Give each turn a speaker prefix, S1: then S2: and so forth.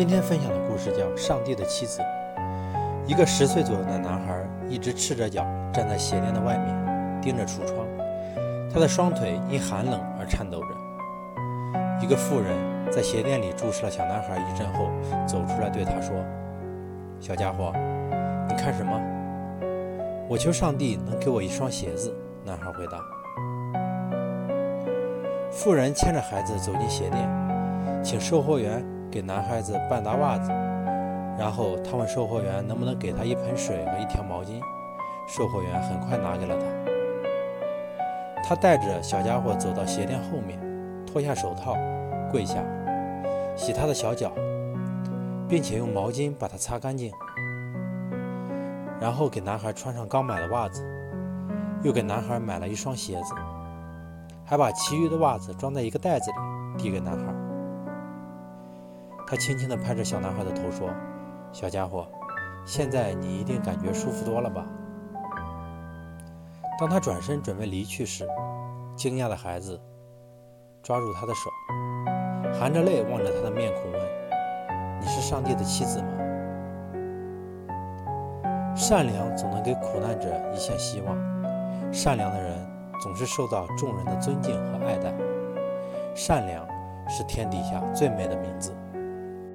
S1: 今天分享的故事叫《上帝的妻子》。一个十岁左右的男孩一直赤着脚站在鞋店的外面，盯着橱窗，他的双腿因寒冷而颤抖着。一个妇人在鞋店里注视了小男孩一阵后，走出来对他说：“小家伙，你看什么？”“我求上帝能给我一双鞋子。”男孩回答。妇人牵着孩子走进鞋店，请售货员给男孩子半打袜子，然后他问售货员能不能给他一盆水和一条毛巾。售货员很快拿给了他。他带着小家伙走到鞋店后面，脱下手套，跪下，洗他的小脚，并且用毛巾把它擦干净，然后给男孩穿上刚买的袜子，又给男孩买了一双鞋子。还把其余的袜子装在一个袋子里，递给男孩。他轻轻地拍着小男孩的头说：“小家伙，现在你一定感觉舒服多了吧？”当他转身准备离去时，惊讶的孩子抓住他的手，含着泪望着他的面孔问：“你是上帝的妻子吗？”善良总能给苦难者一线希望，善良的人。总是受到众人的尊敬和爱戴。善良是天底下最美的名字。